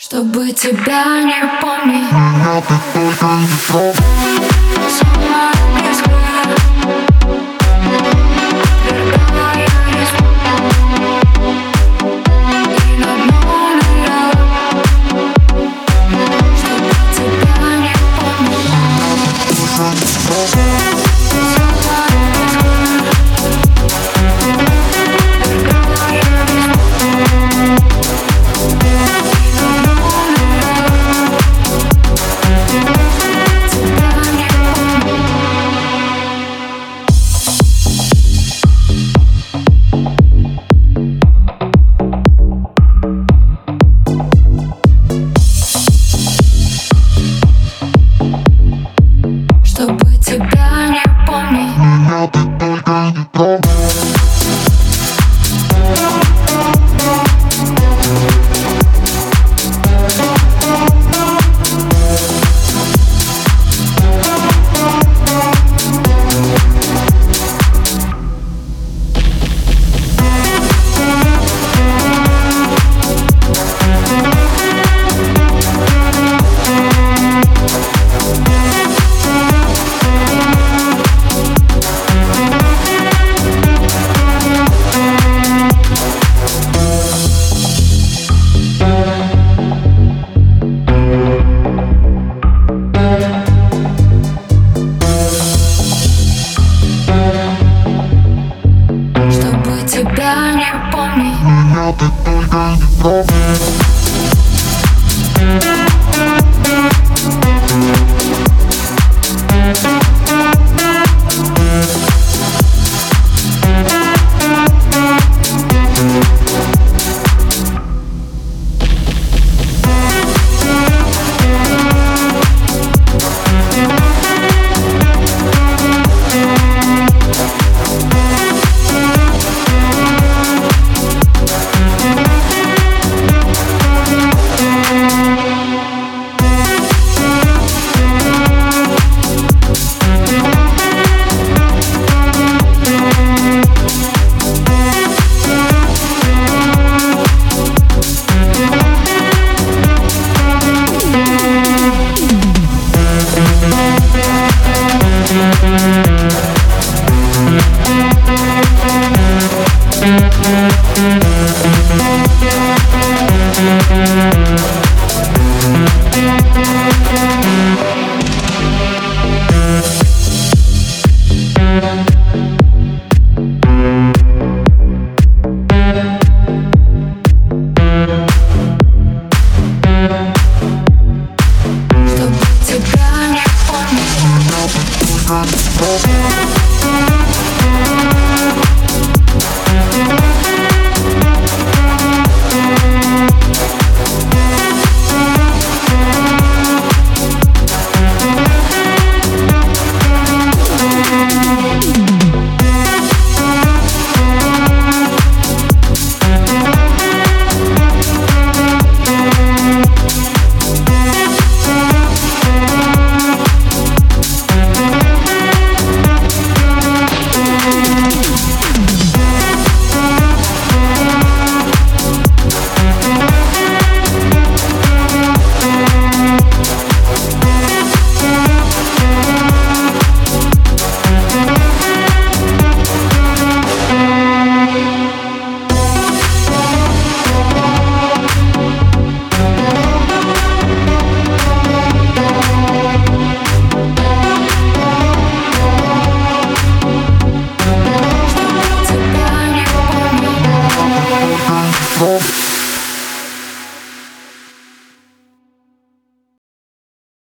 Чтобы тебя не помнить. Ты только не без I'll be thinking of you Thank